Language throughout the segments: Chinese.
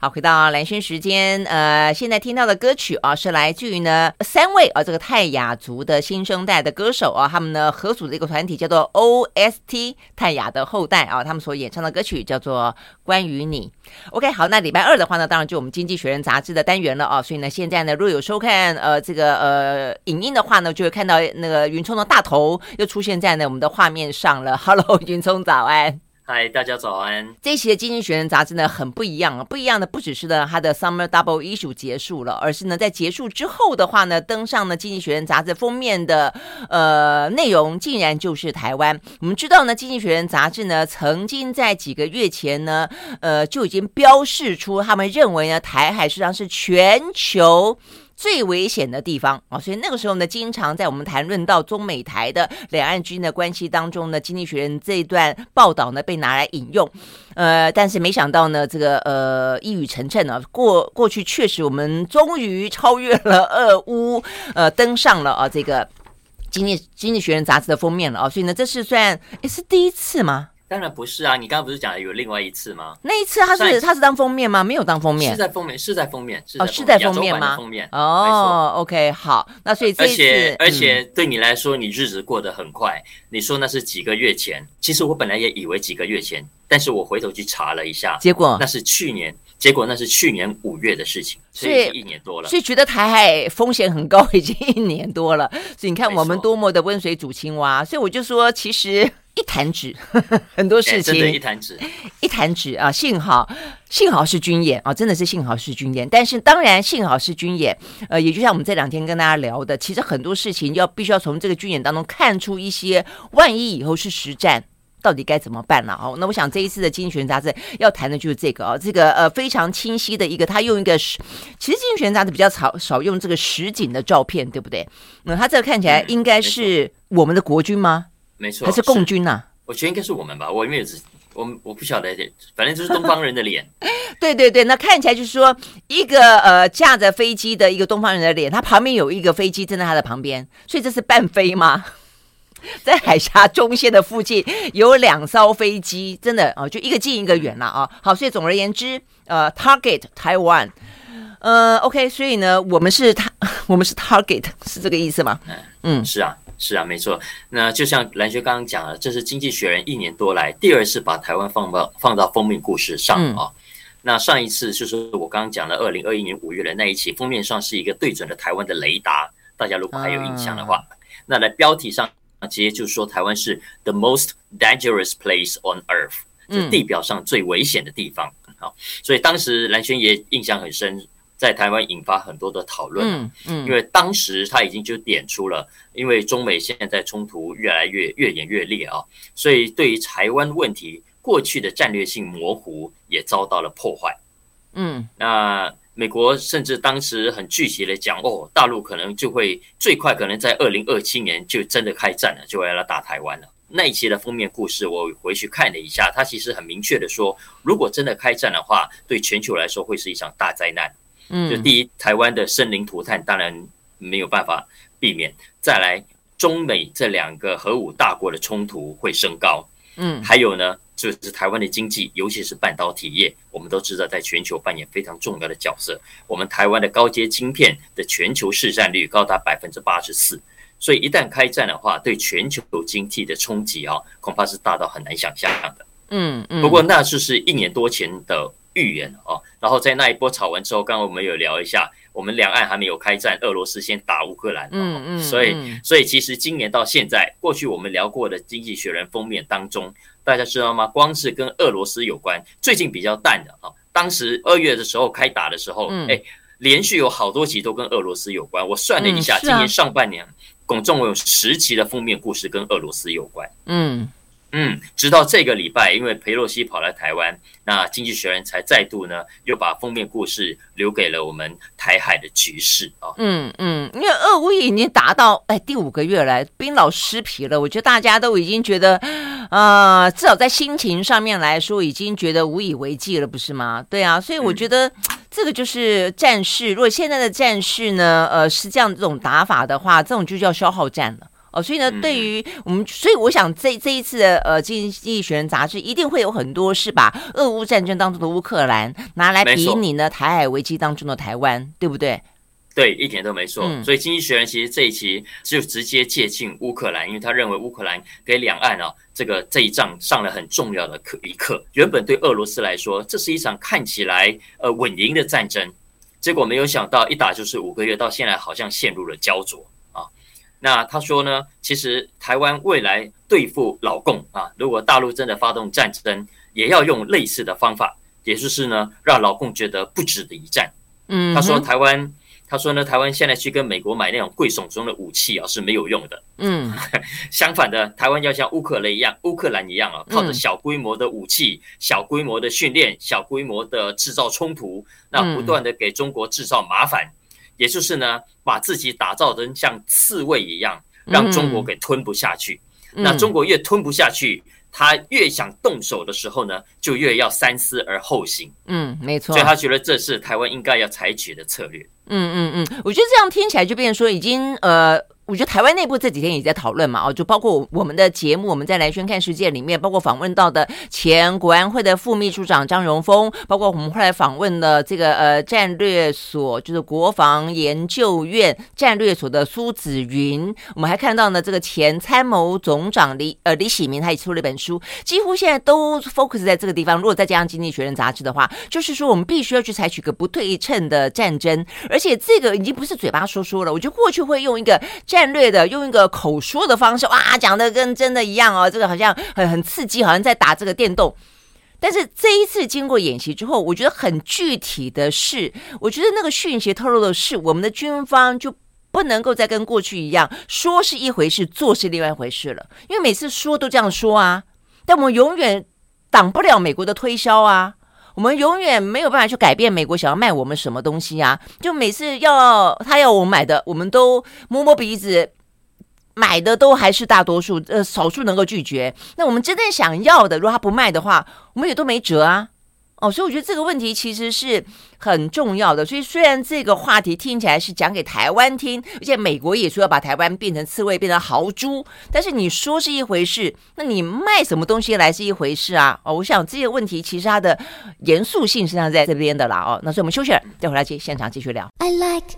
好，回到蓝轩时间，呃，现在听到的歌曲啊，是来自于呢三位啊，这个泰雅族的新生代的歌手啊，他们呢合组的一个团体叫做 OST 泰雅的后代啊，他们所演唱的歌曲叫做《关于你》。OK，好，那礼拜二的话呢，当然就我们《经济学人》杂志的单元了啊，所以呢，现在呢，若有收看呃这个呃影音的话呢，就会看到那个云聪的大头又出现在呢我们的画面上了。Hello，云聪早安。嗨，大家早安。这一期的《经济学人》杂志呢，很不一样啊，不一样的不只是呢它的 Summer Double Issue 结束了，而是呢在结束之后的话呢，登上了《经济学人》杂志封面的呃内容，竟然就是台湾。我们知道呢，《经济学人》杂志呢曾经在几个月前呢，呃就已经标示出他们认为呢台海实际上是全球。最危险的地方。啊，所以那个时候呢，经常在我们谈论到中美台的两岸之间的关系当中呢，《经济学人》这一段报道呢被拿来引用，呃，但是没想到呢，这个呃一语成谶呢，过过去确实我们终于超越了俄乌，呃，登上了啊这个《经济经济学人》杂志的封面了啊，所以呢，这是算诶是第一次吗？当然不是啊！你刚刚不是讲有另外一次吗？那一次他是他是当封面吗？没有当封面，是在封面，是在封面，哦，是在封面吗？封面哦，OK，好，那所以这一次，而且而且对你来说，你日子过得很快。你说那是几个月前，其实我本来也以为几个月前，但是我回头去查了一下，结果那是去年，结果那是去年五月的事情，所以一年多了，所以觉得台海风险很高，已经一年多了。所以你看我们多么的温水煮青蛙，所以我就说其实。一弹指，很多事情。真的，一弹指，一弹指啊！幸好，幸好是军演啊！真的是幸好是军演。但是，当然，幸好是军演。呃，也就像我们这两天跟大家聊的，其实很多事情要必须要从这个军演当中看出一些，万一以后是实战，到底该怎么办了啊？那我想这一次的《经济学人》杂志要谈的就是这个啊，这个呃非常清晰的一个，他用一个实，其实《经济学人》杂志比较少少用这个实景的照片，对不对？那他这个看起来应该是我们的国军吗？没错，还是共军呐、啊？我觉得应该是我们吧，我因为只我我不晓得，反正就是东方人的脸。对对对，那看起来就是说一个呃驾着飞机的一个东方人的脸，他旁边有一个飞机站在他的旁边，所以这是半飞吗？在海峡中线的附近有两艘飞机，真的啊、呃，就一个近一个远了啊。好，所以总而言之，呃，target Taiwan，呃，OK，所以呢，我们是他，我们是 target，是这个意思吗？嗯，是啊。是啊，没错。那就像蓝学刚刚讲了，这是《经济学人》一年多来第二次把台湾放到放到封面故事上啊、哦。那上一次就是我刚刚讲的二零二一年五月的那一期，封面上是一个对准了台湾的雷达。大家如果还有印象的话，那在标题上直接就说台湾是 the most dangerous place on earth，是地表上最危险的地方。好，所以当时蓝轩也印象很深。在台湾引发很多的讨论，嗯嗯，因为当时他已经就点出了，因为中美现在冲突越来越越演越烈啊，所以对于台湾问题过去的战略性模糊也遭到了破坏，嗯，那美国甚至当时很具体的讲，哦，大陆可能就会最快可能在二零二七年就真的开战了，就要来打台湾了。那一期的封面故事我回去看了一下，他其实很明确的说，如果真的开战的话，对全球来说会是一场大灾难。嗯，就第一，台湾的生灵涂炭当然没有办法避免。再来，中美这两个核武大国的冲突会升高。嗯，还有呢，就是台湾的经济，尤其是半导体业，我们都知道在全球扮演非常重要的角色。我们台湾的高阶晶片的全球市占率高达百分之八十四，所以一旦开战的话，对全球经济的冲击啊，恐怕是大到很难想象的。嗯嗯。不过那就是一年多前的。预言哦，然后在那一波吵完之后，刚刚我们有聊一下，我们两岸还没有开战，俄罗斯先打乌克兰，嗯嗯，所以所以其实今年到现在，过去我们聊过的《经济学人》封面当中，大家知道吗？光是跟俄罗斯有关，最近比较淡的啊，当时二月的时候开打的时候，哎，连续有好多集都跟俄罗斯有关。我算了一下，今年上半年，总共有十集的封面故事跟俄罗斯有关。嗯。嗯，直到这个礼拜，因为裴洛西跑来台湾，那《经济学人》才再度呢，又把封面故事留给了我们台海的局势啊。嗯嗯，因为俄乌已经达到哎第五个月来冰老尸皮了，我觉得大家都已经觉得、呃，至少在心情上面来说，已经觉得无以为继了，不是吗？对啊，所以我觉得这个就是战事。如果现在的战事呢，呃，是这样这种打法的话，这种就叫消耗战了。哦，所以呢，对于我们，所以我想这这一次的呃《经济学人》杂志一定会有很多是把俄乌战争当中的乌克兰拿来比拟呢台海危机当中的台湾，对不对？对，一点都没错。嗯、所以《经济学人》其实这一期就直接借镜乌克兰，因为他认为乌克兰给两岸啊这个这一仗上了很重要的课一课。原本对俄罗斯来说，这是一场看起来呃稳赢的战争，结果没有想到一打就是五个月，到现在好像陷入了胶着啊。那他说呢，其实台湾未来对付老共啊，如果大陆真的发动战争，也要用类似的方法，也就是呢，让老共觉得不值得一战。嗯，他说台湾。他说呢，台湾现在去跟美国买那种贵耸耸的武器啊，是没有用的。嗯，相反的，台湾要像乌克兰一样，乌克兰一样啊，靠着小规模的武器、小规模的训练、小规模的制造冲突，那不断的给中国制造麻烦，也就是呢，把自己打造成像刺猬一样，让中国给吞不下去。那中国越吞不下去。他越想动手的时候呢，就越要三思而后行。嗯，没错。所以他觉得这是台湾应该要采取的策略。嗯嗯嗯，我觉得这样听起来就变成说已经呃。我觉得台湾内部这几天也在讨论嘛，哦，就包括我们的节目，我们在来宣看世界里面，包括访问到的前国安会的副秘书长张荣丰，包括我们后来访问的这个呃战略所，就是国防研究院战略所的苏子云，我们还看到呢这个前参谋总长李呃李喜明，他也出了一本书，几乎现在都 focus 在这个地方。如果再加上《经济学人》杂志的话，就是说我们必须要去采取一个不对称的战争，而且这个已经不是嘴巴说说了，我觉得过去会用一个战略的用一个口说的方式，哇，讲的跟真的一样哦，这个好像很很刺激，好像在打这个电动。但是这一次经过演习之后，我觉得很具体的是，我觉得那个讯息透露的是，我们的军方就不能够再跟过去一样，说是一回事，做是另外一回事了。因为每次说都这样说啊，但我们永远挡不了美国的推销啊。我们永远没有办法去改变美国想要卖我们什么东西啊！就每次要他要我们买的，我们都摸摸鼻子，买的都还是大多数，呃，少数能够拒绝。那我们真正想要的，如果他不卖的话，我们也都没辙啊。哦，所以我觉得这个问题其实是很重要的。所以虽然这个话题听起来是讲给台湾听，而且美国也说要把台湾变成刺猬，变成豪猪，但是你说是一回事，那你卖什么东西来是一回事啊？哦，我想这些问题其实它的严肃性实际上在这边的啦。哦，那所以我们休息了，再回来接现场继续聊。I like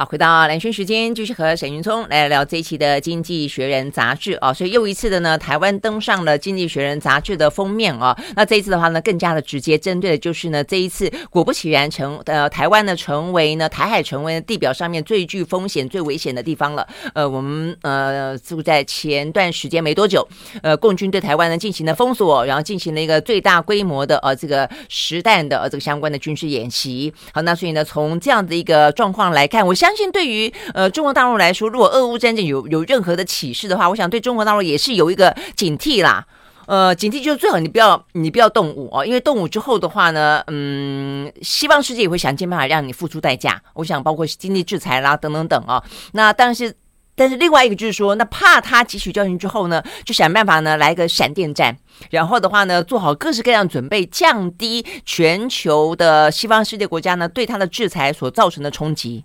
好，回到兰萱时间，继续和沈云聪来聊这一期的《经济学人》杂志啊。所以又一次的呢，台湾登上了《经济学人》杂志的封面啊。那这一次的话呢，更加的直接针对的就是呢，这一次果不其然成呃，台湾呢成为呢台海成为地表上面最具风险、最危险的地方了。呃，我们呃就在前段时间没多久，呃，共军对台湾呢进行了封锁，然后进行了一个最大规模的呃这个实弹的呃这个相关的军事演习。好，那所以呢，从这样的一个状况来看，我相相信对于呃中国大陆来说，如果俄乌战争有有任何的启示的话，我想对中国大陆也是有一个警惕啦。呃，警惕就是最好你不要你不要动武哦，因为动武之后的话呢，嗯，西方世界也会想尽办法让你付出代价。我想包括经济制裁啦等等等啊。那但是但是另外一个就是说，那怕他汲取教训之后呢，就想办法呢来个闪电战。然后的话呢，做好各式各样准备，降低全球的西方世界国家呢对他的制裁所造成的冲击。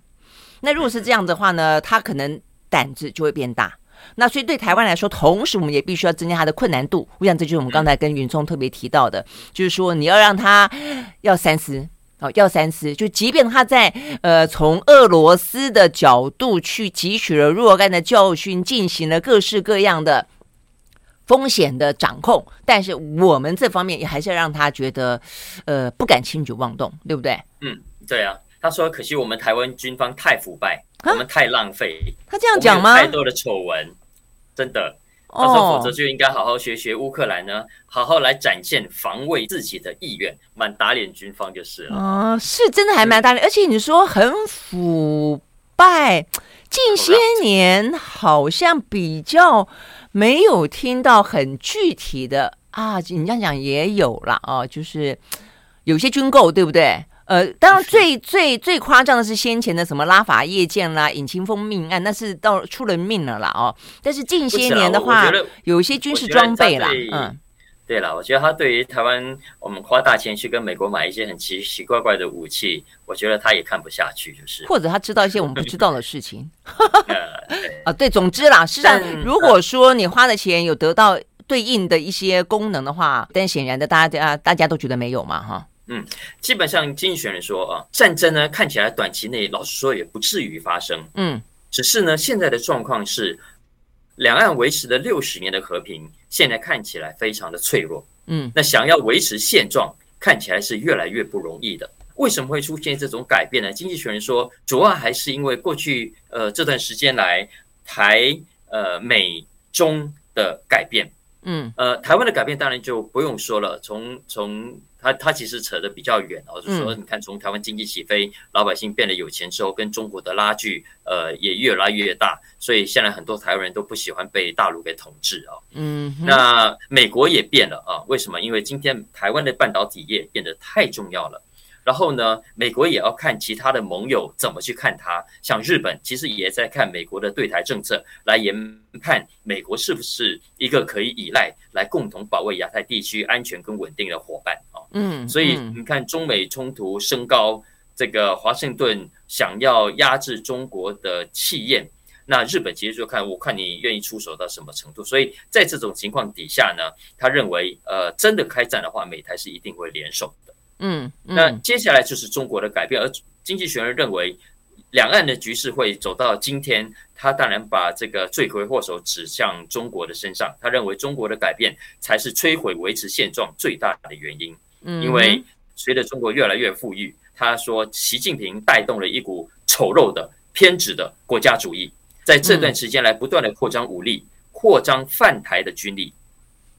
那如果是这样的话呢，他可能胆子就会变大。那所以对台湾来说，同时我们也必须要增加他的困难度。我想这就是我们刚才跟云聪特别提到的，就是说你要让他要三思哦，要三思。就即便他在呃从俄罗斯的角度去汲取了若干的教训，进行了各式各样的风险的掌控，但是我们这方面也还是要让他觉得呃不敢轻举妄动，对不对？嗯，对啊。他说：“可惜我们台湾军方太腐败，啊、我们太浪费。”他这样讲吗？太多的丑闻，真的。他说：“否则就应该好好学学乌克兰呢，好好来展现防卫自己的意愿，蛮打脸军方就是了。”哦，是真的还蛮打脸，而且你说很腐败，近些年好像比较没有听到很具体的啊。你这样讲也有了啊，就是有些军购，对不对？呃，当然最最最夸张的是先前的什么拉法叶剑啦、引擎风命案，那是到出人命了啦哦。但是近些年的话，有一些军事装备啦，嗯，对了，我觉得他对于台湾，我们花大钱去跟美国买一些很奇奇怪怪的武器，我觉得他也看不下去，就是或者他知道一些我们不知道的事情。啊，对，总之啦，事实上，如果说你花的钱有得到对应的一些功能的话，但显然的，大家大家都觉得没有嘛，哈。嗯，基本上经济学人说啊，战争呢看起来短期内老实说也不至于发生，嗯，只是呢现在的状况是。两岸维持了六十年的和平，现在看起来非常的脆弱。嗯，那想要维持现状，看起来是越来越不容易的。为什么会出现这种改变呢？经济学人说，主要还是因为过去呃这段时间来台呃美中的改变。嗯，呃，台湾的改变当然就不用说了，从从。他他其实扯得比较远哦，就是说，你看，从台湾经济起飞，老百姓变得有钱之后，跟中国的拉锯，呃，也越来越大，所以现在很多台湾人都不喜欢被大陆给统治啊。嗯，那美国也变了啊？为什么？因为今天台湾的半导体业变得太重要了。然后呢，美国也要看其他的盟友怎么去看它。像日本，其实也在看美国的对台政策，来研判美国是不是一个可以依赖、来共同保卫亚太地区安全跟稳定的伙伴啊。嗯，所以你看，中美冲突升高，这个华盛顿想要压制中国的气焰，那日本其实就看，我看你愿意出手到什么程度。所以在这种情况底下呢，他认为，呃，真的开战的话，美台是一定会联手。嗯，嗯，那接下来就是中国的改变，而经济学人认为，两岸的局势会走到今天，他当然把这个罪魁祸首指向中国的身上。他认为中国的改变才是摧毁维持现状最大的原因。嗯，因为随着中国越来越富裕，他说习近平带动了一股丑陋的偏执的国家主义，在这段时间来不断的扩张武力，扩张泛台的军力。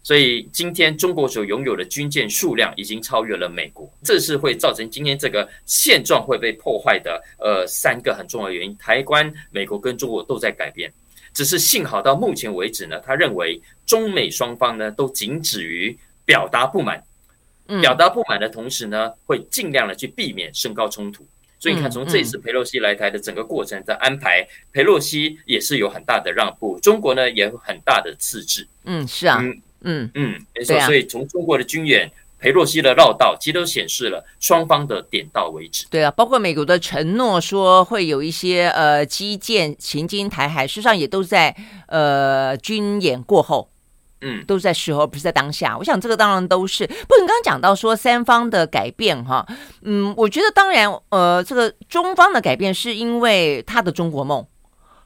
所以今天中国所拥有的军舰数量已经超越了美国，这是会造成今天这个现状会被破坏的呃三个很重要的原因。台湾、美国跟中国都在改变，只是幸好到目前为止呢，他认为中美双方呢都仅止于表达不满，表达不满的同时呢，会尽量的去避免升高冲突。所以你看，从这次佩洛西来台的整个过程的安排，佩洛西也是有很大的让步，中国呢也有很大的自制。嗯，是啊。嗯嗯嗯，没错，啊、所以从中国的军演、裴洛西的绕道，其实都显示了双方的点到为止。对啊，包括美国的承诺说会有一些呃基建行经台海，事实上也都在呃军演过后，嗯，都是在时候，不是在当下。我想这个当然都是。不过你刚刚讲到说三方的改变哈，嗯，我觉得当然呃，这个中方的改变是因为他的中国梦，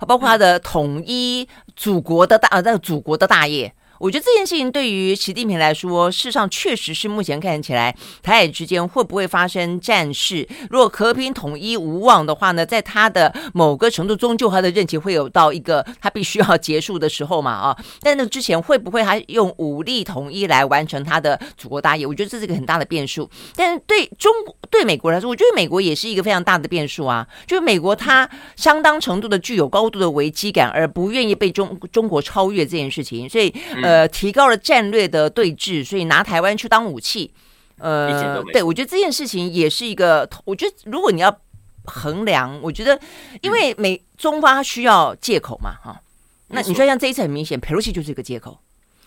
包括他的统一祖国的大呃那个祖国的大业。我觉得这件事情对于习近平来说，事实上确实是目前看起来台海之间会不会发生战事。如果和平统一无望的话呢，在他的某个程度，终究他的任期会有到一个他必须要结束的时候嘛啊。但那之前会不会还用武力统一来完成他的祖国大业？我觉得这是一个很大的变数。但是对中对美国来说，我觉得美国也是一个非常大的变数啊。就是美国它相当程度的具有高度的危机感，而不愿意被中中国超越这件事情，所以。提高了战略的对峙，所以拿台湾去当武器，呃，对，我觉得这件事情也是一个，我觉得如果你要衡量，我觉得因为美中方需要借口嘛，哈，那你说像这一次很明显，佩洛西就是一个借口。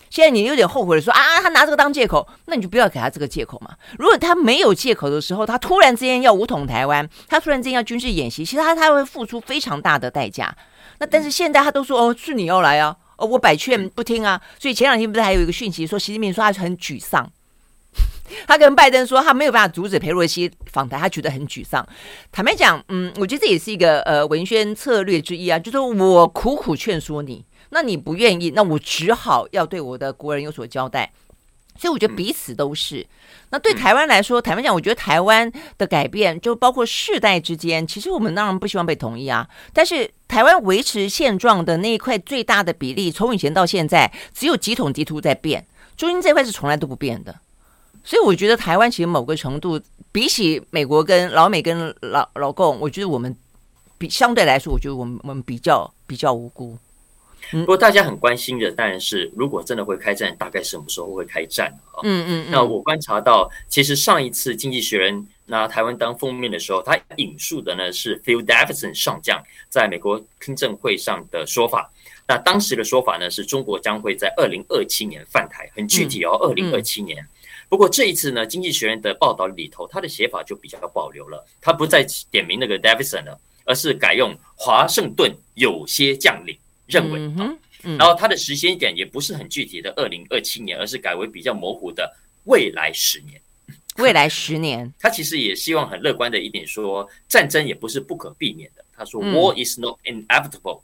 现在你有点后悔了说啊，他拿这个当借口，那你就不要给他这个借口嘛。如果他没有借口的时候，他突然之间要武统台湾，他突然之间要军事演习，其实他他会付出非常大的代价。那但是现在他都说哦，是你要来啊。我百劝不听啊！所以前两天不是还有一个讯息说，习近平说他很沮丧，他跟拜登说他没有办法阻止佩洛西访台，他觉得很沮丧。坦白讲，嗯，我觉得这也是一个呃文宣策略之一啊，就是我苦苦劝说你，那你不愿意，那我只好要对我的国人有所交代。所以我觉得彼此都是。那对台湾来说，坦白讲，我觉得台湾的改变就包括世代之间，其实我们当然不希望被统一啊。但是台湾维持现状的那一块最大的比例，从以前到现在，只有几统几图在变，中间这块是从来都不变的。所以我觉得台湾其实某个程度，比起美国跟老美跟老老共，我觉得我们比相对来说，我觉得我们我们比较比较无辜。不过大家很关心的当然是，如果真的会开战，大概什么时候会开战啊？嗯嗯。那我观察到，其实上一次《经济学人》拿台湾当封面的时候，他引述的呢是 Phil Davidson 上将在美国听证会上的说法。那当时的说法呢，是中国将会在二零二七年犯台，很具体哦，二零二七年。嗯、不过这一次呢，《经济学人》的报道里头，他的写法就比较保留了，他不再点名那个 Davidson 了，而是改用华盛顿有些将领认为。嗯嗯、然后他的时间点也不是很具体的二零二七年，而是改为比较模糊的未来十年。未来十年，他其实也希望很乐观的一点说，战争也不是不可避免的。他说，War is not inevitable。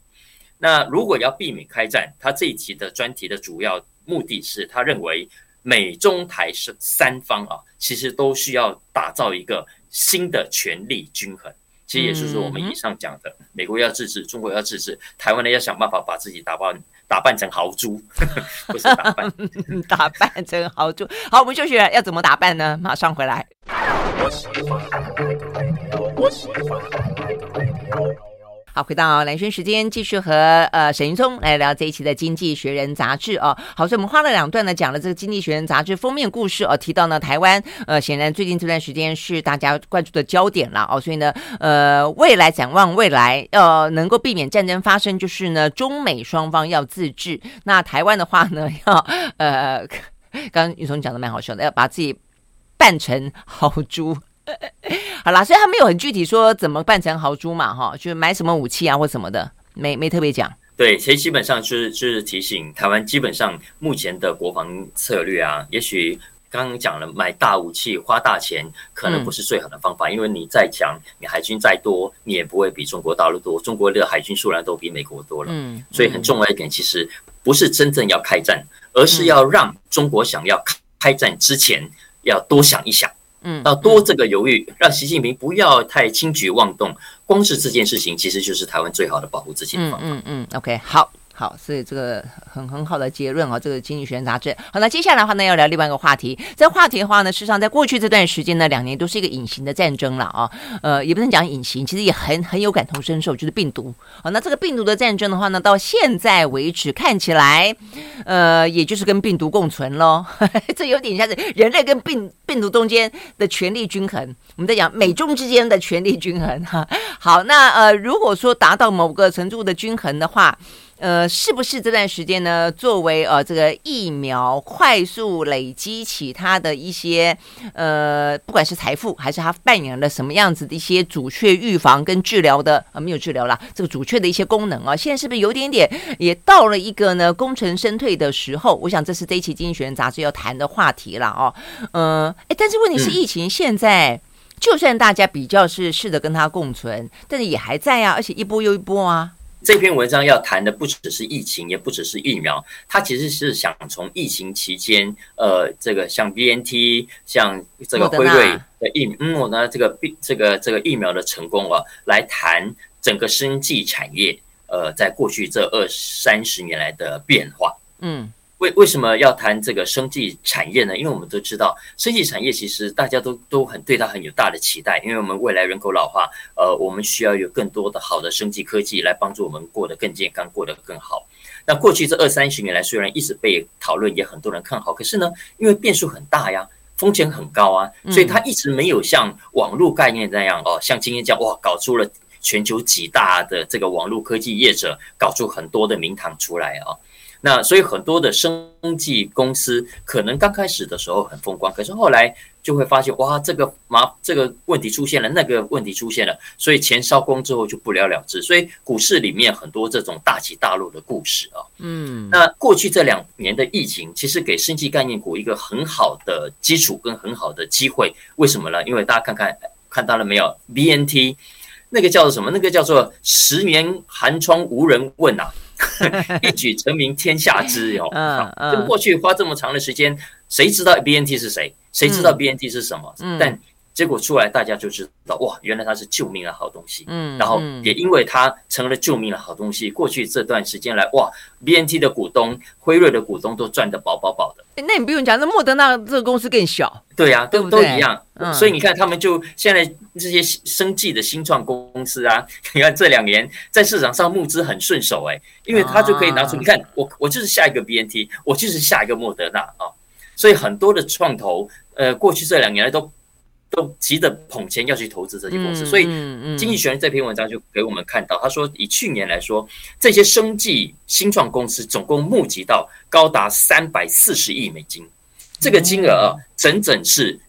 那如果要避免开战，他这一期的专题的主要目的是，他认为美中台是三方啊，其实都需要打造一个新的权力均衡。其实也就是说，我们以上讲的，美国要自治，中国要自治，台湾呢要想办法把自己打扮打扮成豪猪，不是打扮，打扮成豪猪。好，我们休息了，要怎么打扮呢？马上回来。好，回到兰萱时间，继续和呃沈云聪来聊这一期的《经济学人》杂志哦。好，所以我们花了两段呢，讲了这个《经济学人》杂志封面故事哦，提到呢台湾呃，显然最近这段时间是大家关注的焦点了哦。所以呢，呃，未来展望未来，呃，能够避免战争发生，就是呢中美双方要自治。那台湾的话呢，要呃，刚刚云聪讲的蛮好笑的，要把自己扮成豪猪。好啦，所以他没有很具体说怎么扮成豪猪嘛，哈，就是买什么武器啊或什么的，没没特别讲。对，其实基本上就是就是提醒台湾，基本上目前的国防策略啊，也许刚刚讲了买大武器花大钱，可能不是最好的方法，嗯、因为你再强，你海军再多，你也不会比中国大陆多，中国的海军数量都比美国多了，嗯，所以很重要一点，其实不是真正要开战，而是要让中国想要开战之前要多想一想。嗯，要多这个犹豫，让习近平不要太轻举妄动。光是这件事情，其实就是台湾最好的保护自己的方法。嗯嗯，嗯，OK，好。好，所以这个很很好的结论啊、这个《经济学人》杂志。好，那接下来的话呢，要聊另外一个话题。这话题的话呢，事实上在过去这段时间呢，两年都是一个隐形的战争了啊。呃，也不能讲隐形，其实也很很有感同身受，就是病毒。好，那这个病毒的战争的话呢，到现在为止看起来，呃，也就是跟病毒共存喽。这有点像是人类跟病病毒中间的权力均衡。我们在讲美中之间的权力均衡哈。好，那呃，如果说达到某个程度的均衡的话，呃，是不是这段时间呢？作为呃这个疫苗快速累积起它的一些呃，不管是财富还是它扮演了什么样子的一些主却预防跟治疗的啊、呃，没有治疗了，这个主却的一些功能啊，现在是不是有点点也到了一个呢功成身退的时候？我想这是这一期《经济学人》杂志要谈的话题了哦。嗯、呃，哎，但是问题是疫情现在、嗯、就算大家比较是试着跟它共存，但是也还在啊，而且一波又一波啊。这篇文章要谈的不只是疫情，也不只是疫苗，它其实是想从疫情期间，呃，这个像 BNT，像这个辉瑞的疫，嗯，我呢，这个病，这个这个疫苗的成功啊，来谈整个生技产业，呃，在过去这二三十年来的变化，嗯。为为什么要谈这个生技产业呢？因为我们都知道，生技产业其实大家都都很对它很有大的期待，因为我们未来人口老化，呃，我们需要有更多的好的生技科技来帮助我们过得更健康，过得更好。那过去这二三十年来，虽然一直被讨论，也很多人看好，可是呢，因为变数很大呀，风险很高啊，所以它一直没有像网络概念那样哦，像今天这样哇，搞出了全球几大的这个网络科技业者，搞出很多的名堂出来啊。那所以很多的生技公司可能刚开始的时候很风光，可是后来就会发现哇，这个麻这个问题出现了，那个问题出现了，所以钱烧光之后就不了了之。所以股市里面很多这种大起大落的故事啊，嗯，那过去这两年的疫情其实给生技概念股一个很好的基础跟很好的机会。为什么呢？因为大家看看看到了没有，BNT 那个叫做什么？那个叫做十年寒窗无人问呐、啊。一举成名天下知哟，嗯嗯，就过去花这么长的时间，谁知道 BNT 是谁？谁知道 BNT 是什么？嗯，但结果出来，大家就知道哇，原来它是救命的好东西。嗯，然后也因为它成了救命的好东西，过去这段时间来哇，BNT 的股东、辉瑞的股东都赚得饱饱饱的。那你不用讲，那莫德纳这个公司更小。对呀、啊，都都一样。嗯，所以你看，他们就现在这些生计的新创公司啊，你看这两年在市场上募资很顺手哎，因为他就可以拿出，你看我我就是下一个 BNT，我就是下一个莫德纳啊。所以很多的创投，呃，过去这两年来都都急着捧钱要去投资这些公司。所以，《经济学人》这篇文章就给我们看到，他说，以去年来说，这些生计新创公司总共募集到高达三百四十亿美金，这个金额啊，整整是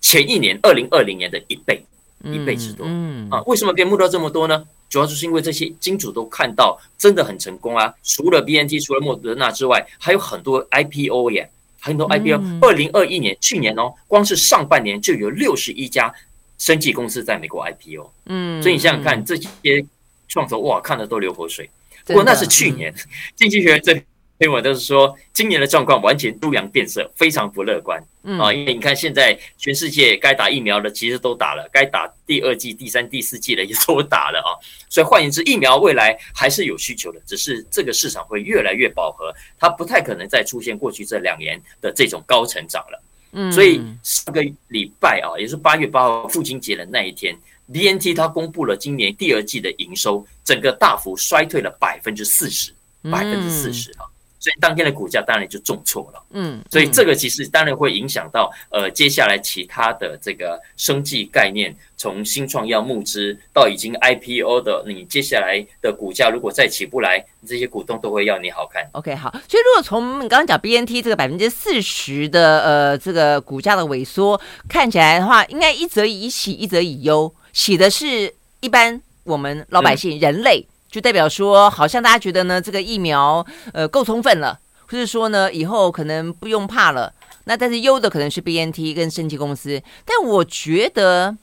前一年二零二零年的一倍，一倍之多。啊，为什么可以募到这么多呢？主要就是因为这些金主都看到真的很成功啊！除了 BNT，除了莫德纳之外，还有很多 IPO 耶，很多 IPO。二零二一年去年哦，光是上半年就有六十一家生技公司在美国 IPO。嗯，所以你想想看，这些创投哇，看得都流口水。不过那是去年，经济学人这。所以我都是说，今年的状况完全猪羊变色，非常不乐观啊！因为你看，现在全世界该打疫苗的其实都打了，该打第二季、第三、第四季的也都打了啊！所以换言之，疫苗未来还是有需求的，只是这个市场会越来越饱和，它不太可能再出现过去这两年的这种高成长了。嗯，所以上个礼拜啊，也是八月八号父亲节的那一天，BNT 它公布了今年第二季的营收，整个大幅衰退了百分之四十，百分之四十啊！所以当天的股价当然就重挫了，嗯，所以这个其实当然会影响到呃接下来其他的这个生技概念，从新创要募资到已经 IPO 的，你接下来的股价如果再起不来，这些股东都会要你好看。OK，好，所以如果从你刚刚讲 BNT 这个百分之四十的呃这个股价的萎缩看起来的话，应该一则以喜，一则以忧，喜的是一般我们老百姓、嗯、人类。就代表说，好像大家觉得呢，这个疫苗呃够充分了，或者说呢，以后可能不用怕了。那但是优的可能是 BNT 跟生技公司，但我觉得，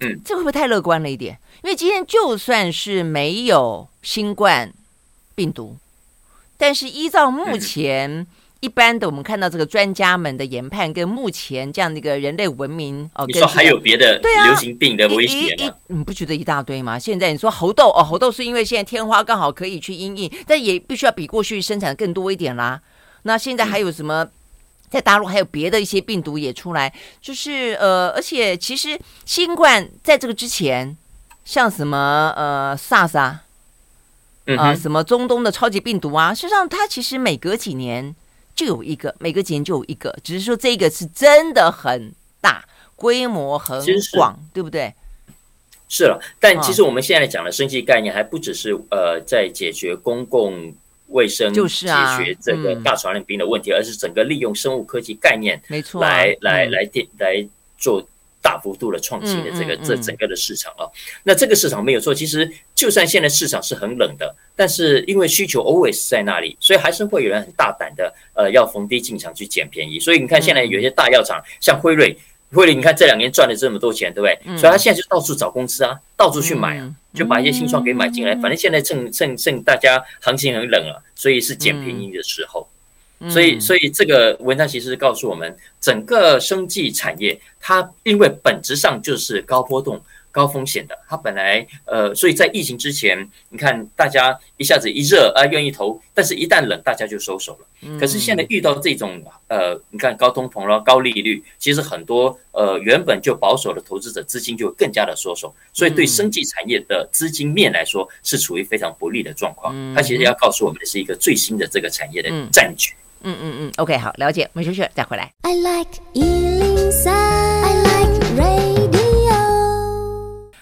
嗯，这会不会太乐观了一点？因为今天就算是没有新冠病毒，但是依照目前。一般的，我们看到这个专家们的研判，跟目前这样的一个人类文明哦，你说还有别的流行病的威胁吗？你不觉得一大堆吗？现在你说猴痘哦，猴痘是因为现在天花刚好可以去阴应，但也必须要比过去生产更多一点啦。那现在还有什么？在大陆还有别的一些病毒也出来，就是呃，而且其实新冠在这个之前，像什么呃 SARS 啊，啊什么中东的超级病毒啊，实际上它其实每隔几年。就有一个，每个节就有一个，只是说这个是真的很大，规模很广，对不对？是了，但其实我们现在讲的升级概念还不只是呃在解决公共卫生，就是啊，解决这个大传染病的问题，而是整个利用生物科技概念，没错，来来来电来做。大幅度的创新的这个这整个的市场啊，那这个市场没有错。其实就算现在市场是很冷的，但是因为需求 always 在那里，所以还是会有人很大胆的呃要逢低进场去捡便宜。所以你看现在有些大药厂像辉瑞，辉瑞你看这两年赚了这么多钱，对不对？所以他现在就到处找公司啊，到处去买啊，就把一些新创给买进来。反正现在趁趁趁大家行情很冷啊，所以是捡便宜的时候。所以，所以这个文章其实是告诉我们，整个生技产业它因为本质上就是高波动、高风险的。它本来呃，所以在疫情之前，你看大家一下子一热啊，愿意投，但是一旦冷，大家就收手了。可是现在遇到这种呃，你看高通膨了、高利率，其实很多呃原本就保守的投资者资金就更加的缩手，所以对生技产业的资金面来说是处于非常不利的状况。它其实要告诉我们的是一个最新的这个产业的战局。嗯嗯嗯嗯嗯，OK，好，了解。没们休息，再回来。I like 103, I like radio.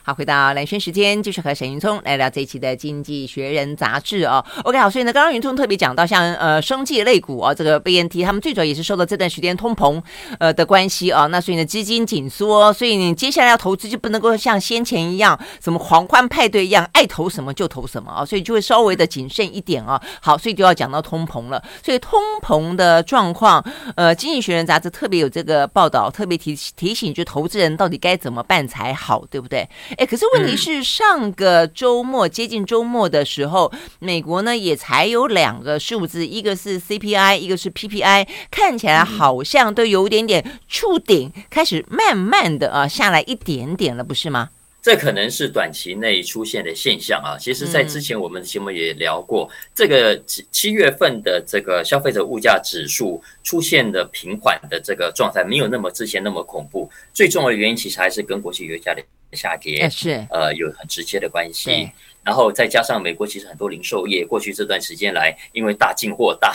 好，回到蓝轩时间，继续和沈云聪来聊这一期的《经济学人》杂志哦。OK，好，所以呢，刚刚云聪特别讲到，像呃，生计类股啊，这个 BNT，他们最主要也是受到这段时间通膨呃的关系啊，那所以呢，资金紧缩，所以你接下来要投资就不能够像先前一样，什么狂欢派对一样，爱投什么就投什么啊，所以就会稍微的谨慎一点啊。好，所以就要讲到通膨了。所以通膨的状况，呃，《经济学人》杂志特别有这个报道，特别提提醒，就投资人到底该怎么办才好，对不对？哎，可是问题是，上个周末接近周末的时候，美国呢也才有两个数字，一个是 CPI，一个是 PPI，看起来好像都有点点触顶，开始慢慢的啊下来一点点了，不是吗？这可能是短期内出现的现象啊。其实，在之前我们的节目也聊过，这个七七月份的这个消费者物价指数出现的平缓的这个状态，没有那么之前那么恐怖。最重要的原因，其实还是跟国际油价的。下跌是呃有很直接的关系，然后再加上美国其实很多零售业过去这段时间来，因为大进货、大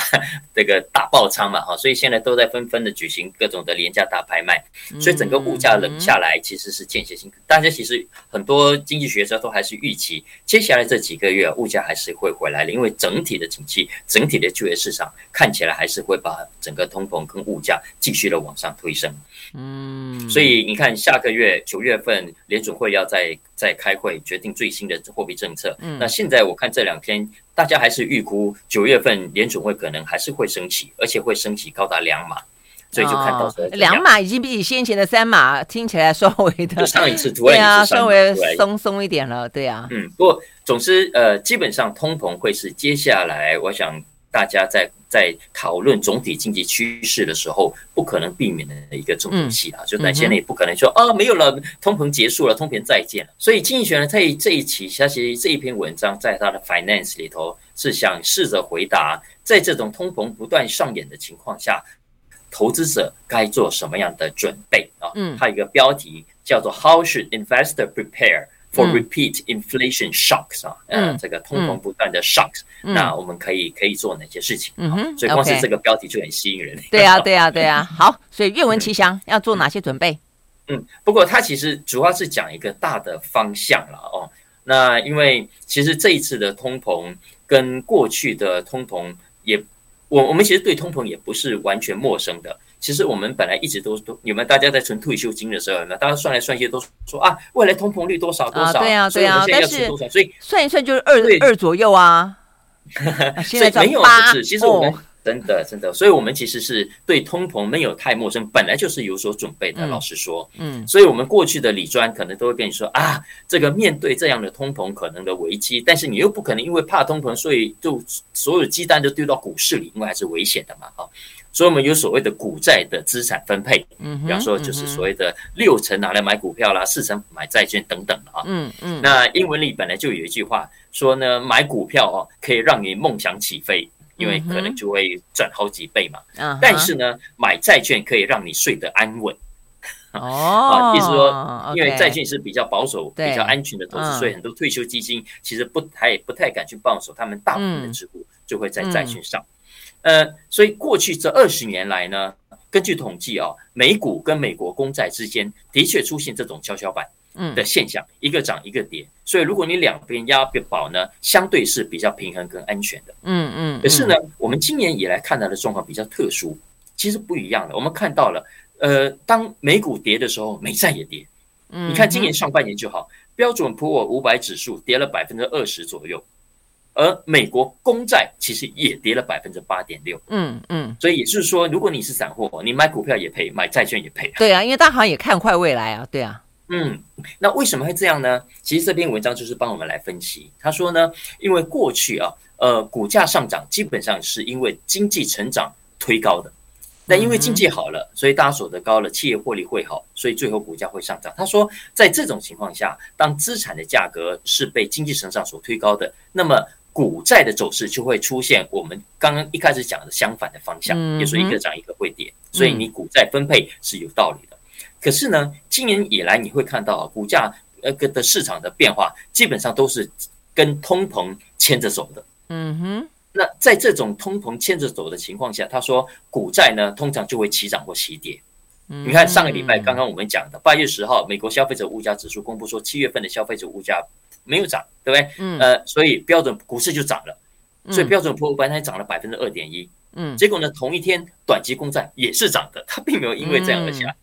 这个大爆仓嘛，哈，所以现在都在纷纷的举行各种的廉价大拍卖，所以整个物价冷下来其实是间歇性。大家其实很多经济学家都还是预期，接下来这几个月物价还是会回来的，因为整体的景气、整体的就业市场看起来还是会把整个通膨跟物价继续的往上推升。嗯，所以你看下个月九月份联准会要再再开会决定最新的货币政策。嗯，那现在我看这两天大家还是预估九月份联准会可能还是会升息，而且会升息高达两码，所以就看到说两码。已经比起先前的三码听起来稍微的上一次突然啊稍微松松一点了，对啊，嗯，不过总之呃基本上通膨会是接下来我想大家在。在讨论总体经济趋势的时候，不可能避免的一个重头戏啊，就短期内不可能说啊，没有了，通膨结束了，通膨再见了。所以经济学呢在这一期，他其实这一篇文章在他的 Finance 里头是想试着回答，在这种通膨不断上演的情况下，投资者该做什么样的准备啊？嗯，他有一个标题叫做 How should investor prepare？For repeat inflation shocks 啊，嗯，这个通膨不断的 shocks，那我们可以可以做哪些事情？嗯哼，所以光是这个标题就很吸引人。对呀，对呀，对呀。好，所以愿闻其详，要做哪些准备？嗯，不过它其实主要是讲一个大的方向了哦。那因为其实这一次的通膨跟过去的通膨也，我我们其实对通膨也不是完全陌生的。其实我们本来一直都都，你们大家在存退休金的时候，呢大家算来算去都说啊，未来通膨率多少多少，对啊对呀，但是所以算一算就是二二左右啊。现在没有不止，其实我们真的真的，所以我们其实是对通膨没有太陌生，本来就是有所准备的。老实说，嗯，所以我们过去的理专可能都会跟你说啊，这个面对这样的通膨可能的危机，但是你又不可能因为怕通膨，所以就所有鸡蛋都丢到股市里，因为还是危险的嘛，啊。所以，我们有所谓的股债的资产分配，嗯，比方说就是所谓的六成拿来买股票啦，四成买债券等等的啊，嗯嗯。那英文里本来就有一句话说呢，买股票哦可以让你梦想起飞，因为可能就会赚好几倍嘛。嗯。但是呢，买债券可以让你睡得安稳。哦。意思说，因为债券是比较保守、比较安全的投资，所以很多退休基金其实不太不太敢去放手，他们大部分的持股就会在债券上。呃，所以过去这二十年来呢，根据统计啊，美股跟美国公债之间的确出现这种跷跷板的现象，一个涨一个跌。所以如果你两边押宝呢，相对是比较平衡跟安全的。嗯嗯。可是呢，我们今年以来看到的状况比较特殊，其实不一样的。我们看到了，呃，当美股跌的时候，美债也跌。嗯。你看今年上半年就好，标准普尔五百指数跌了百分之二十左右。而美国公债其实也跌了百分之八点六，嗯嗯，所以也就是说，如果你是散户，你买股票也赔，买债券也赔。对啊，因为大行也看坏未来啊，对啊，嗯，那为什么会这样呢？其实这篇文章就是帮我们来分析。他说呢，因为过去啊，呃，股价上涨基本上是因为经济成长推高的。那因为经济好了，所以大家所得高了，企业获利会好，所以最后股价会上涨。他说，在这种情况下，当资产的价格是被经济成长所推高的，那么股债的走势就会出现我们刚刚一开始讲的相反的方向，也就是一个涨一个会跌，所以你股债分配是有道理的。可是呢，今年以来你会看到股价呃的市场的变化，基本上都是跟通膨牵着走的。嗯哼。那在这种通膨牵着走的情况下，他说股债呢通常就会齐涨或齐跌。你看上个礼拜刚刚我们讲的八月十号，美国消费者物价指数公布说七月份的消费者物价。没有涨，对不对？嗯，呃，所以标准股市就涨了，所以标准普尔本来涨了百分之二点一，嗯，结果呢，同一天短期公债也是涨的，它并没有因为这样而下。跌，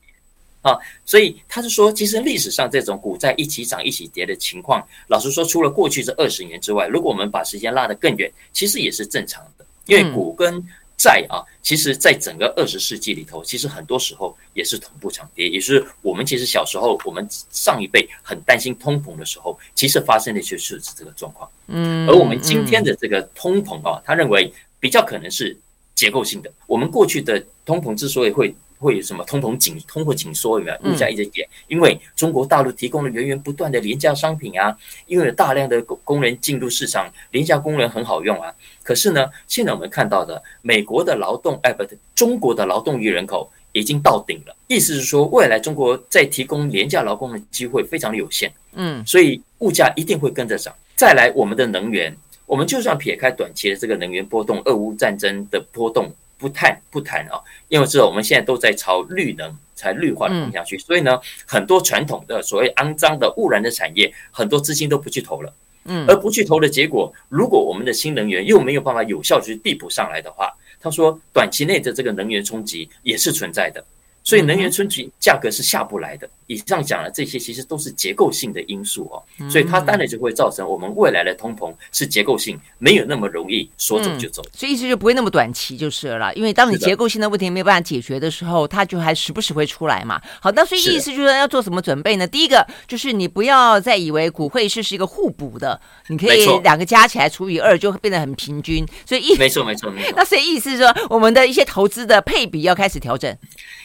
啊，所以他是说，其实历史上这种股债一起涨一起跌的情况，老实说，除了过去这二十年之外，如果我们把时间拉得更远，其实也是正常的，因为股跟债啊，其实，在整个二十世纪里头，其实很多时候也是同步涨跌。也是我们其实小时候，我们上一辈很担心通膨的时候，其实发生的就是这个状况。嗯，而我们今天的这个通膨啊，他认为比较可能是结构性的。我们过去的通膨之所以会会有什么通膨紧、通货紧缩，有没有？物价一直跌，因为中国大陆提供了源源不断的廉价商品啊，因为有大量的工工人进入市场，廉价工人很好用啊。可是呢，现在我们看到的美国的劳动，哎，不对，中国的劳动力人口已经到顶了。意思是说，未来中国在提供廉价劳工的机会非常的有限。嗯，所以物价一定会跟着涨。再来我们的能源，我们就算撇开短期的这个能源波动、俄乌战争的波动不谈不谈啊，因为知道我们现在都在朝绿能、才绿化的方向去，所以呢，很多传统的所谓肮脏的污染的产业，很多资金都不去投了。嗯，而不去投的结果，如果我们的新能源又没有办法有效去递补上来的话，他说短期内的这个能源冲击也是存在的。所以能源春季价格是下不来的。以上讲的这些其实都是结构性的因素哦，所以它当然就会造成我们未来的通膨是结构性，没有那么容易说走就走。所以意思就不会那么短期就是了，因为当你结构性的问题没有办法解决的时候，它就还时不时会出来嘛。好，那所以意思就是说要做什么准备呢？第一个就是你不要再以为股汇市是一个互补的，你可以两个加起来除以二就会变得很平均。所以意没错没错没错。那所以意思是说我们的一些投资的配比要开始调整。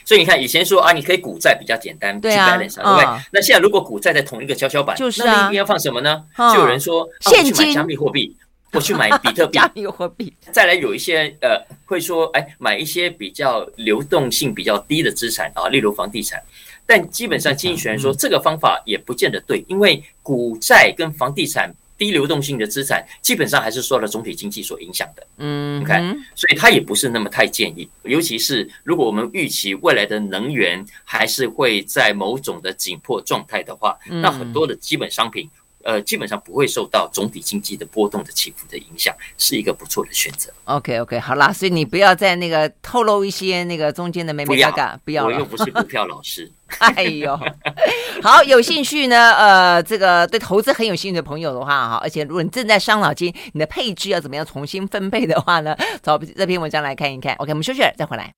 所以你看，以前说啊，你可以股债比较简单，对啊，对不对？那现在如果股债在同一个跷跷板，就是那你一定要放什么呢？就有人说，现金、加密货币，我去买 比特币、加密货币。再来有一些呃，会说，哎，买一些比较流动性比较低的资产啊，例如房地产。但基本上，经济学人说这个方法也不见得对，因为股债跟房地产。低流动性的资产基本上还是受到总体经济所影响的，嗯，OK，所以它也不是那么太建议，尤其是如果我们预期未来的能源还是会在某种的紧迫状态的话，那很多的基本商品。呃，基本上不会受到总体经济的波动的起伏的影响，是一个不错的选择。OK，OK，okay, okay, 好啦，所以你不要再那个透露一些那个中间的美美嘎嘎，不要，我又不是股票老师。哎呦，好，有兴趣呢，呃，这个对投资很有兴趣的朋友的话，哈，而且如果你正在伤脑筋，你的配置要怎么样重新分配的话呢，找这篇文章来看一看。OK，我们休息了再回来。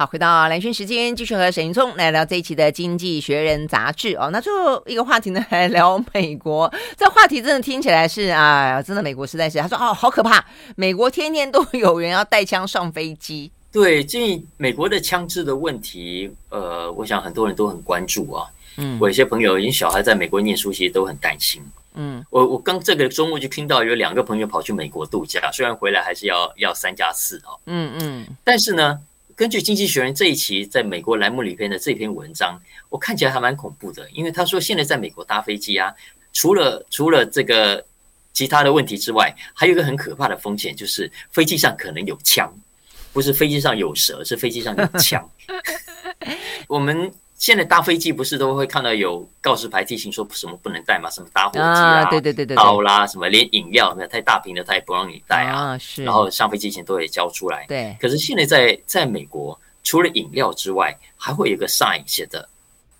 好，回到蓝轩时间，继续和沈云聪来聊这一期的《经济学人》杂志哦。那最后一个话题呢，来聊美国。这话题真的听起来是啊，真的美国实在是，他说哦，好可怕，美国天天都有人要带枪上飞机。对，这美国的枪支的问题，呃，我想很多人都很关注啊。嗯，我有些朋友，因为小孩在美国念书，其实都很担心。嗯，我我刚这个周末就听到有两个朋友跑去美国度假，虽然回来还是要要三加四哦。嗯嗯，但是呢。根据《经济学人》这一期在美国栏目里边的这篇文章，我看起来还蛮恐怖的，因为他说现在在美国搭飞机啊，除了除了这个其他的问题之外，还有一个很可怕的风险，就是飞机上可能有枪，不是飞机上有蛇，是飞机上有枪。我们。现在搭飞机不是都会看到有告示牌提醒说什么不能带嘛？什么打火机啊，对对对对，刀啦，什么连饮料那太大瓶的他也不让你带啊。是。然后上飞机前都得交出来。对。可是现在在在美国，除了饮料之外，还会有个 sign 写的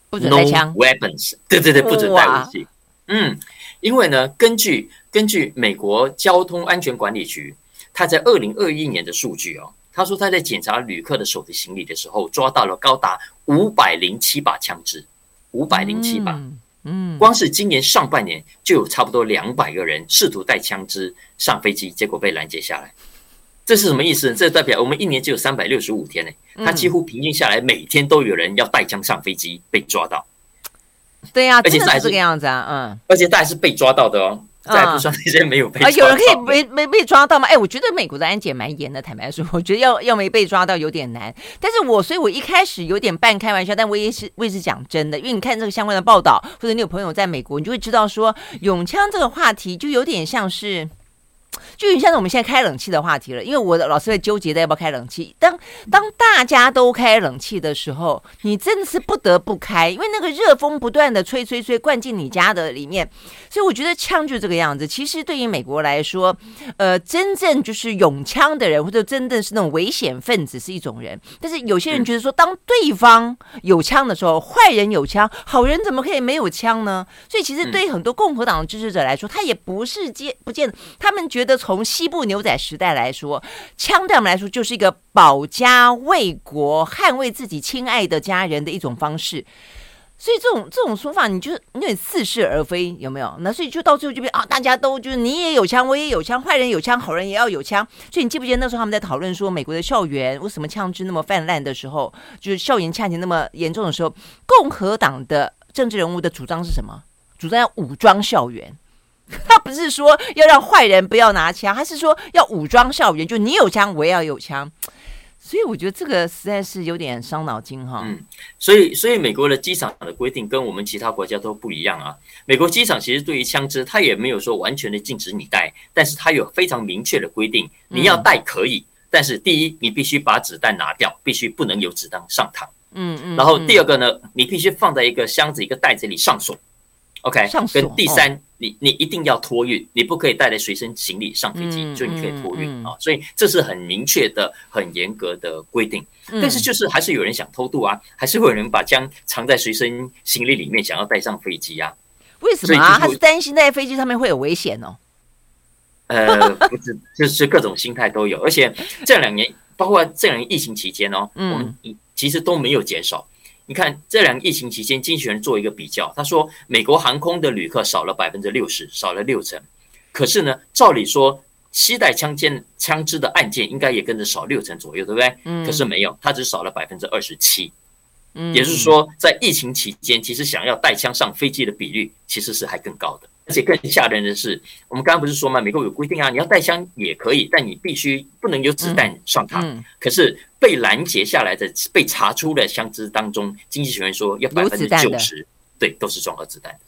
不准带枪。No weapons。对对对，不准带武器。嗯，因为呢，根据根据美国交通安全管理局，他在二零二一年的数据哦。他说他在检查旅客的手提行李的时候，抓到了高达五百零七把枪支，五百零七把。嗯，光是今年上半年就有差不多两百个人试图带枪支上飞机，结果被拦截下来。这是什么意思？这代表我们一年只有三百六十五天呢，他几乎平均下来每天都有人要带枪上飞机被抓到。对呀，而且是这个样子啊，嗯，而且他还是被抓到的哦。这还不算那些没有被抓到、嗯、啊，有人可以没没被抓到吗？哎，我觉得美国的安检蛮严的，坦白说，我觉得要要没被抓到有点难。但是我所以，我一开始有点半开玩笑，但我也是我也是讲真的，因为你看这个相关的报道，或者你有朋友在美国，你就会知道说，永枪这个话题就有点像是。就有点像是我们现在开冷气的话题了，因为我的老师在纠结在要不要开冷气。当当大家都开冷气的时候，你真的是不得不开，因为那个热风不断的吹吹吹灌进你家的里面。所以我觉得枪就这个样子。其实对于美国来说，呃，真正就是拥枪的人，或者真的是那种危险分子是一种人。但是有些人觉得说，当对方有枪的时候，坏人有枪，好人怎么可以没有枪呢？所以其实对于很多共和党的支持者来说，他也不是见不见，他们觉得从西部牛仔时代来说，枪对我们来说就是一个保家卫国、捍卫自己亲爱的家人的一种方式。所以这种这种说法，你就有点似是而非，有没有？那所以就到最后就变啊，大家都就是你也有枪，我也有枪，坏人有枪，好人也要有枪。所以你记不记得那时候他们在讨论说，美国的校园为什么枪支那么泛滥的时候，就是校园枪击那么严重的时候，共和党的政治人物的主张是什么？主张要武装校园。他不是说要让坏人不要拿枪，他是说要武装校园，就你有枪，我也要有枪。所以我觉得这个实在是有点伤脑筋哈。嗯，所以所以美国的机场的规定跟我们其他国家都不一样啊。美国机场其实对于枪支，它也没有说完全的禁止你带，但是它有非常明确的规定，你要带可以，嗯、但是第一，你必须把子弹拿掉，必须不能有子弹上膛。嗯嗯。然后第二个呢，你必须放在一个箱子、一个袋子里上锁。OK，跟第三，哦、你你一定要托运，你不可以带来随身行李上飞机，嗯、就你可以托运啊。所以这是很明确的、很严格的规定。嗯、但是就是还是有人想偷渡啊，还是会有人把枪藏在随身行李里面，想要带上飞机啊？为什么啊？他是担心在飞机上面会有危险哦。呃，不是，就是各种心态都有，而且这两年，包括这两年疫情期间哦，嗯、我们其实都没有减少。你看，这两个疫情期间，经纪人做一个比较，他说美国航空的旅客少了百分之六十，少了六成。可是呢，照理说，携带枪尖、枪支的案件应该也跟着少六成左右，对不对？嗯。可是没有，它只少了百分之二十七。嗯。也就是说，在疫情期间，其实想要带枪上飞机的比率其实是还更高的。而且更吓人的是，我们刚刚不是说吗？美国有规定啊，你要带枪也可以，但你必须不能有子弹上膛。嗯嗯、可是被拦截下来的、被查出的枪支当中，经济学人说要百分之九十，对，都是装了子弹的。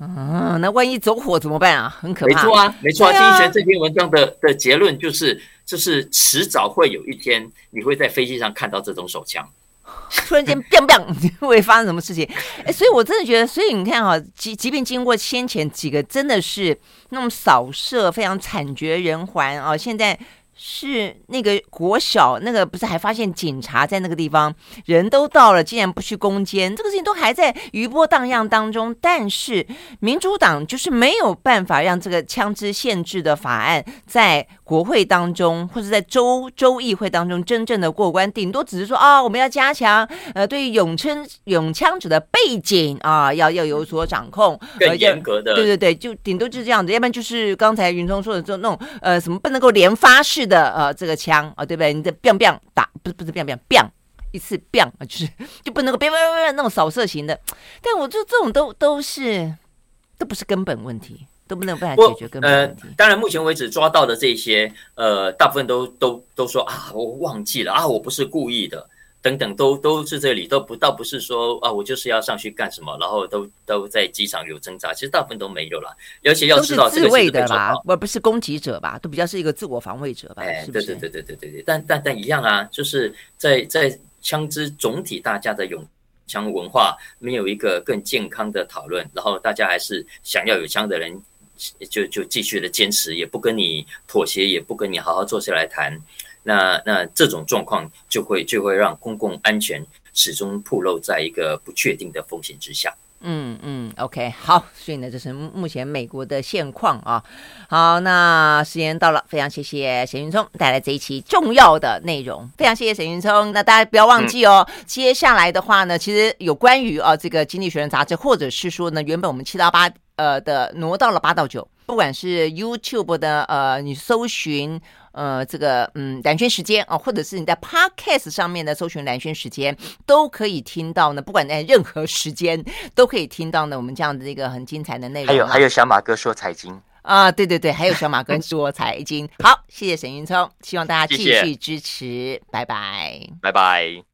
嗯，那万一走火怎么办啊？很可怕。没错啊，没错啊。经济学人这篇文章的的结论就是，就是迟早会有一天，你会在飞机上看到这种手枪。突然间砰砰 会发生什么事情？哎，所以我真的觉得，所以你看哈，即即便经过先前几个真的是那种扫射非常惨绝人寰啊，现在。是那个国小那个不是还发现警察在那个地方，人都到了，竟然不去攻坚，这个事情都还在余波荡漾当中。但是民主党就是没有办法让这个枪支限制的法案在国会当中或者在州州议会当中真正的过关，顶多只是说啊、哦，我们要加强呃对于拥枪拥枪者的背景啊，要要有所掌控，更严格的。对对对，就顶多就是这样子，要不然就是刚才云聪说的这种那种呃什么不能够连发式的。呃，这个枪啊、哦，对不对？你的 biang biang 打，不是不是 biang biang biang 一次 biang 啊，就是就不能够 biang biang biang 那种扫射型的。但我就这种都都是都不是根本问题，都不能办法解决根本问题。呃、当然，目前为止抓到的这些呃，大部分都都都说啊，我忘记了啊，我不是故意的。等等，都都是这里，都不倒不是说啊，我就是要上去干什么，然后都都在机场有挣扎，其实大部分都没有了。而且要知道这个是的吧，而不是攻击者吧，都比较是一个自我防卫者吧。哎，对对对对对对对。但但但一样啊，就是在在枪支总体大家的拥枪文化没有一个更健康的讨论，然后大家还是想要有枪的人就就继续的坚持，也不跟你妥协，也不跟你好好坐下来谈。那那这种状况就会就会让公共安全始终暴露在一个不确定的风险之下。嗯嗯，OK，好，所以呢，这是目前美国的现况啊。好，那时间到了，非常谢谢沈云聪带来这一期重要的内容，非常谢谢沈云聪。那大家不要忘记哦，嗯、接下来的话呢，其实有关于啊这个《经济学人》杂志，或者是说呢，原本我们七到八呃的挪到了八到九，不管是 YouTube 的呃，你搜寻。呃，这个嗯，蓝轩时间啊，或者是你在 Podcast 上面的搜寻蓝轩时间，都可以听到呢。不管在任何时间，都可以听到呢。我们这样的一个很精彩的内容。还有还有小马哥说财经啊，对对对，还有小马哥说财经。好，谢谢沈云聪，希望大家继续支持，谢谢拜拜，拜拜。